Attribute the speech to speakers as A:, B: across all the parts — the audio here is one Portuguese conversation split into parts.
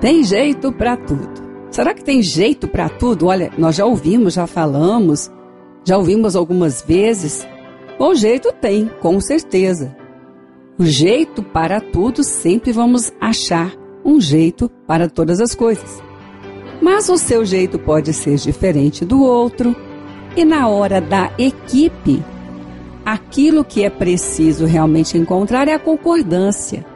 A: Tem jeito para tudo. Será que tem jeito para tudo? Olha, nós já ouvimos, já falamos, já ouvimos algumas vezes. O jeito tem, com certeza. O jeito para tudo sempre vamos achar um jeito para todas as coisas. Mas o seu jeito pode ser diferente do outro, e na hora da equipe, aquilo que é preciso realmente encontrar é a concordância.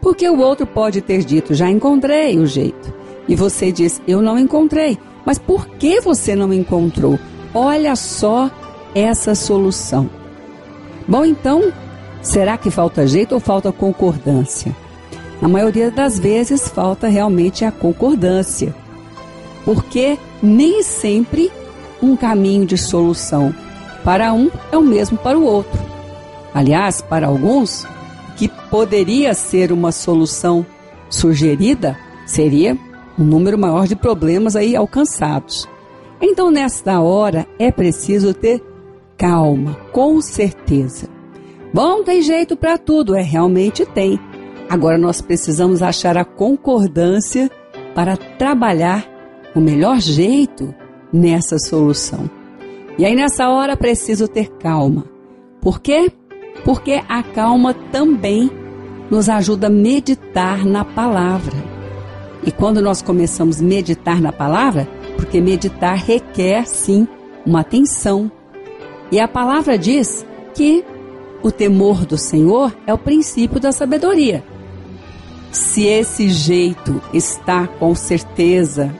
A: Porque o outro pode ter dito, já encontrei o jeito. E você diz, eu não encontrei. Mas por que você não encontrou? Olha só essa solução. Bom, então, será que falta jeito ou falta concordância? Na maioria das vezes, falta realmente a concordância. Porque nem sempre um caminho de solução para um é o mesmo para o outro. Aliás, para alguns, que poderia ser uma solução sugerida seria um número maior de problemas aí alcançados. Então, nesta hora, é preciso ter calma, com certeza. Bom, tem jeito para tudo, é realmente tem. Agora nós precisamos achar a concordância para trabalhar o melhor jeito nessa solução. E aí nessa hora preciso ter calma. Por quê? Porque a calma também nos ajuda a meditar na palavra. E quando nós começamos a meditar na palavra, porque meditar requer sim uma atenção. E a palavra diz que o temor do Senhor é o princípio da sabedoria. Se esse jeito está com certeza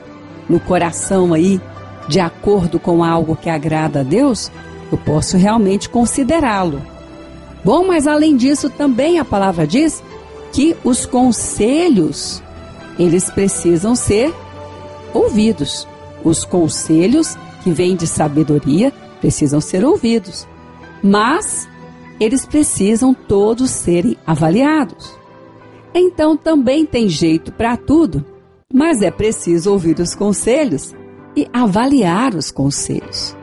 A: no coração aí, de acordo com algo que agrada a Deus, eu posso realmente considerá-lo. Bom, mas além disso, também a palavra diz que os conselhos, eles precisam ser ouvidos. Os conselhos que vêm de sabedoria precisam ser ouvidos. Mas eles precisam todos serem avaliados. Então também tem jeito para tudo, mas é preciso ouvir os conselhos e avaliar os conselhos.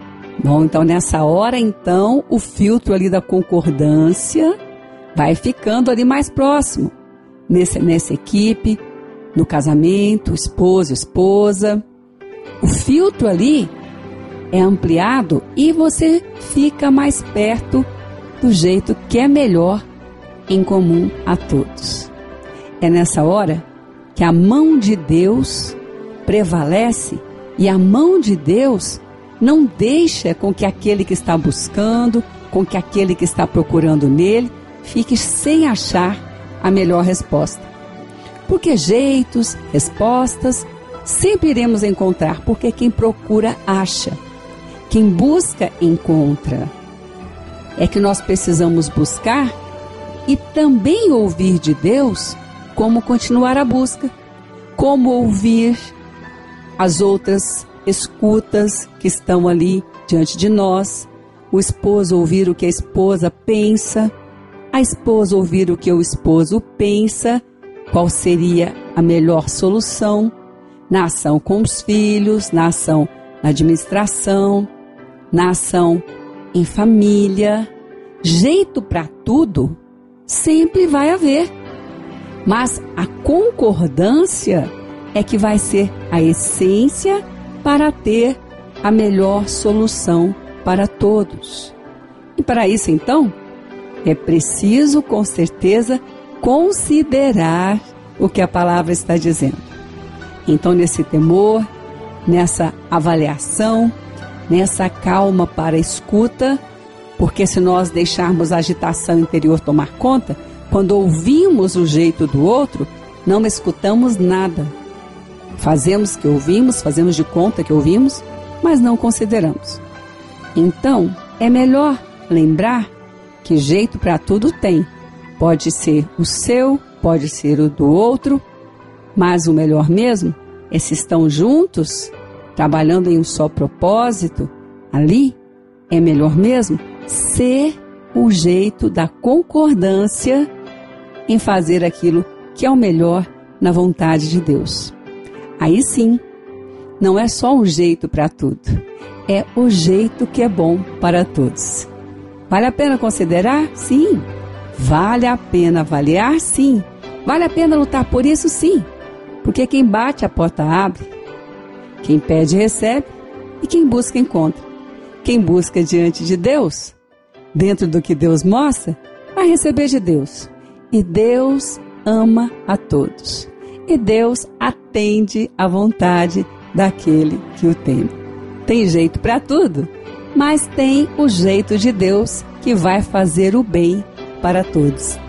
A: Bom, então nessa hora, então, o filtro ali da concordância vai ficando ali mais próximo. Nesse, nessa equipe, no casamento, esposo, esposa. O filtro ali é ampliado e você fica mais perto do jeito que é melhor em comum a todos. É nessa hora que a mão de Deus prevalece e a mão de Deus não deixa com que aquele que está buscando, com que aquele que está procurando nele, fique sem achar a melhor resposta. Porque jeitos, respostas, sempre iremos encontrar, porque quem procura acha, quem busca encontra. É que nós precisamos buscar e também ouvir de Deus como continuar a busca, como ouvir as outras escutas que estão ali diante de nós, o esposo ouvir o que a esposa pensa, a esposa ouvir o que o esposo pensa, qual seria a melhor solução? Na ação com os filhos, na ação na administração, na ação em família. Jeito para tudo sempre vai haver, mas a concordância é que vai ser a essência para ter a melhor solução para todos. E para isso, então, é preciso, com certeza, considerar o que a palavra está dizendo. Então, nesse temor, nessa avaliação, nessa calma para a escuta, porque se nós deixarmos a agitação interior tomar conta, quando ouvimos o jeito do outro, não escutamos nada. Fazemos que ouvimos, fazemos de conta que ouvimos, mas não consideramos. Então, é melhor lembrar que jeito para tudo tem. Pode ser o seu, pode ser o do outro, mas o melhor mesmo é se estão juntos, trabalhando em um só propósito, ali é melhor mesmo ser o jeito da concordância em fazer aquilo que é o melhor na vontade de Deus. Aí sim, não é só um jeito para tudo, é o jeito que é bom para todos. Vale a pena considerar? Sim. Vale a pena avaliar? Sim. Vale a pena lutar por isso? Sim. Porque quem bate a porta abre, quem pede recebe e quem busca encontra. Quem busca diante de Deus, dentro do que Deus mostra, vai receber de Deus. E Deus ama a todos. E Deus atende à vontade daquele que o teme. Tem jeito para tudo, mas tem o jeito de Deus que vai fazer o bem para todos.